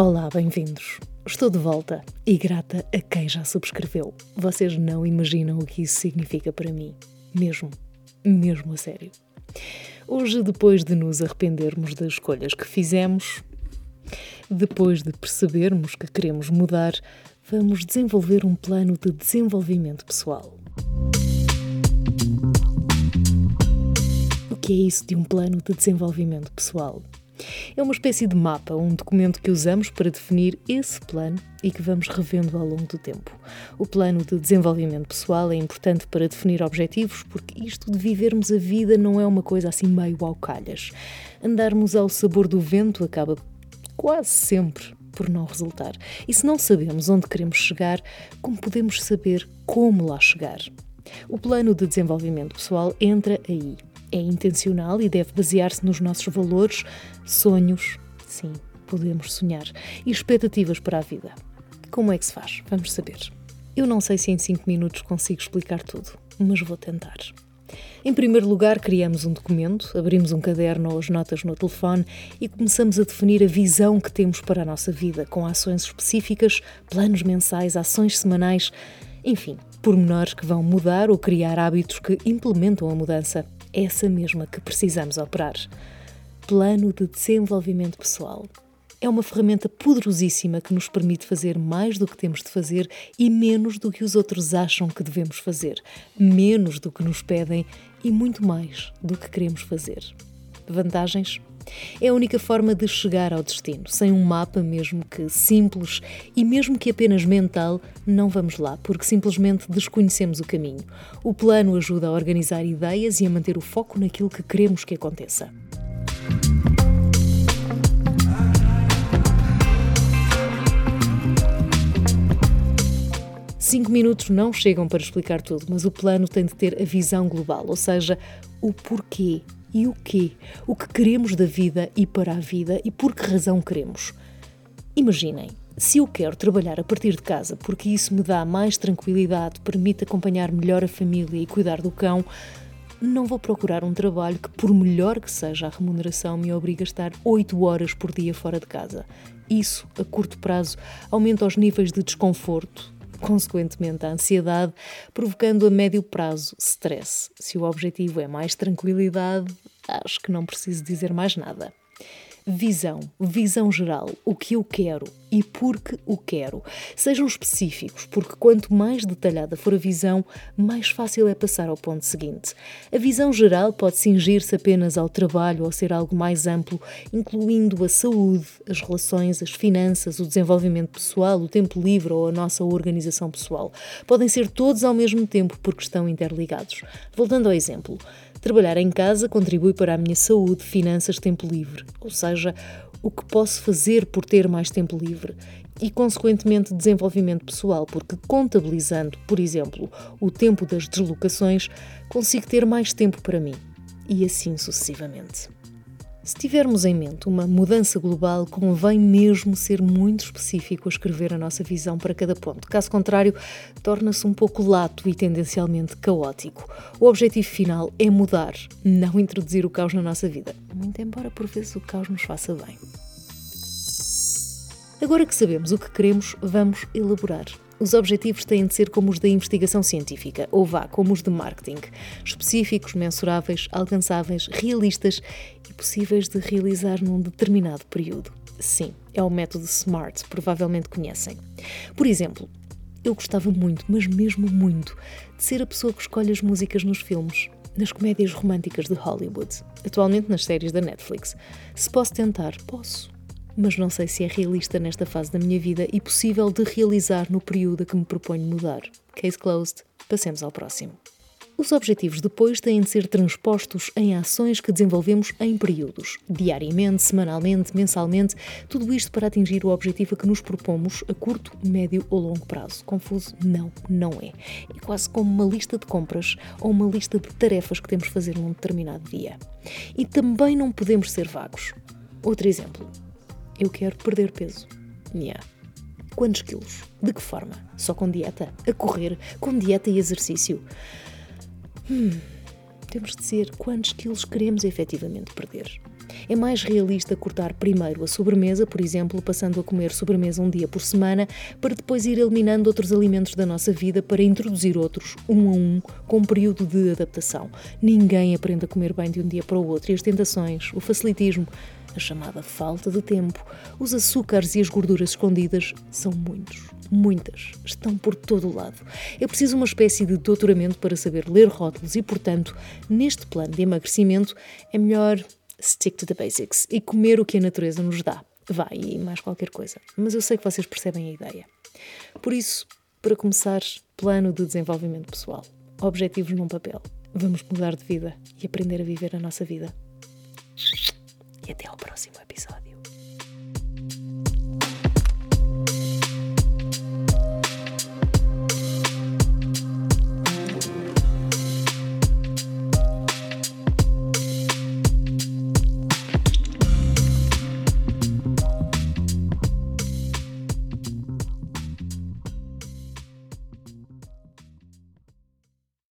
Olá, bem-vindos. Estou de volta e grata a quem já subscreveu. Vocês não imaginam o que isso significa para mim. Mesmo, mesmo a sério. Hoje, depois de nos arrependermos das escolhas que fizemos, depois de percebermos que queremos mudar, vamos desenvolver um plano de desenvolvimento pessoal. O que é isso de um plano de desenvolvimento pessoal? É uma espécie de mapa, um documento que usamos para definir esse plano e que vamos revendo ao longo do tempo. O plano de desenvolvimento pessoal é importante para definir objetivos, porque isto de vivermos a vida não é uma coisa assim meio ao calhas. Andarmos ao sabor do vento acaba quase sempre por não resultar. E se não sabemos onde queremos chegar, como podemos saber como lá chegar? O plano de desenvolvimento pessoal entra aí é intencional e deve basear-se nos nossos valores, sonhos, sim, podemos sonhar, e expectativas para a vida. Como é que se faz? Vamos saber. Eu não sei se em 5 minutos consigo explicar tudo, mas vou tentar. Em primeiro lugar, criamos um documento, abrimos um caderno ou as notas no telefone e começamos a definir a visão que temos para a nossa vida, com ações específicas, planos mensais, ações semanais, enfim, pormenores que vão mudar ou criar hábitos que implementam a mudança essa mesma que precisamos operar. Plano de desenvolvimento pessoal. É uma ferramenta poderosíssima que nos permite fazer mais do que temos de fazer e menos do que os outros acham que devemos fazer, menos do que nos pedem e muito mais do que queremos fazer. Vantagens? É a única forma de chegar ao destino. Sem um mapa, mesmo que simples e mesmo que apenas mental, não vamos lá, porque simplesmente desconhecemos o caminho. O plano ajuda a organizar ideias e a manter o foco naquilo que queremos que aconteça. Cinco minutos não chegam para explicar tudo, mas o plano tem de ter a visão global, ou seja, o porquê, e o quê? O que queremos da vida e para a vida e por que razão queremos. Imaginem, se eu quero trabalhar a partir de casa porque isso me dá mais tranquilidade, permite acompanhar melhor a família e cuidar do cão, não vou procurar um trabalho que, por melhor que seja a remuneração, me obrigue a estar 8 horas por dia fora de casa. Isso, a curto prazo, aumenta os níveis de desconforto, consequentemente a ansiedade, provocando a médio prazo stress. Se o objetivo é mais tranquilidade, acho que não preciso dizer mais nada. Visão, visão geral, o que eu quero e porque o quero. Sejam específicos, porque quanto mais detalhada for a visão, mais fácil é passar ao ponto seguinte. A visão geral pode cingir-se apenas ao trabalho ou ser algo mais amplo, incluindo a saúde, as relações, as finanças, o desenvolvimento pessoal, o tempo livre ou a nossa organização pessoal. Podem ser todos ao mesmo tempo porque estão interligados. Voltando ao exemplo, Trabalhar em casa contribui para a minha saúde, finanças, tempo livre, ou seja, o que posso fazer por ter mais tempo livre e, consequentemente, desenvolvimento pessoal, porque contabilizando, por exemplo, o tempo das deslocações, consigo ter mais tempo para mim e assim sucessivamente. Se tivermos em mente uma mudança global, convém mesmo ser muito específico a escrever a nossa visão para cada ponto. Caso contrário, torna-se um pouco lato e tendencialmente caótico. O objetivo final é mudar, não introduzir o caos na nossa vida. Muito embora por vezes o caos nos faça bem. Agora que sabemos o que queremos, vamos elaborar. Os objetivos têm de ser como os da investigação científica, ou vá, como os de marketing. Específicos, mensuráveis, alcançáveis, realistas e possíveis de realizar num determinado período. Sim, é o método SMART, provavelmente conhecem. Por exemplo, eu gostava muito, mas mesmo muito, de ser a pessoa que escolhe as músicas nos filmes, nas comédias românticas de Hollywood, atualmente nas séries da Netflix. Se posso tentar, posso mas não sei se é realista nesta fase da minha vida e possível de realizar no período a que me proponho mudar. Case closed. Passemos ao próximo. Os objetivos depois têm de ser transpostos em ações que desenvolvemos em períodos, diariamente, semanalmente, mensalmente, tudo isto para atingir o objetivo a que nos propomos a curto, médio ou longo prazo. Confuso? Não, não é. É quase como uma lista de compras ou uma lista de tarefas que temos de fazer num determinado dia. E também não podemos ser vagos. Outro exemplo. Eu quero perder peso. Yeah. Quantos quilos? De que forma? Só com dieta? A correr? Com dieta e exercício? Hum, temos de dizer quantos quilos queremos efetivamente perder. É mais realista cortar primeiro a sobremesa, por exemplo, passando a comer sobremesa um dia por semana, para depois ir eliminando outros alimentos da nossa vida para introduzir outros, um a um, com um período de adaptação. Ninguém aprende a comer bem de um dia para o outro e as tentações, o facilitismo, a chamada falta de tempo, os açúcares e as gorduras escondidas são muitos, muitas, estão por todo o lado. É preciso uma espécie de doutoramento para saber ler rótulos e, portanto, neste plano de emagrecimento, é melhor stick to the basics e comer o que a natureza nos dá. Vai, e mais qualquer coisa. Mas eu sei que vocês percebem a ideia. Por isso, para começar, plano de desenvolvimento pessoal. Objetivos num papel. Vamos mudar de vida e aprender a viver a nossa vida. E até ao próximo episódio.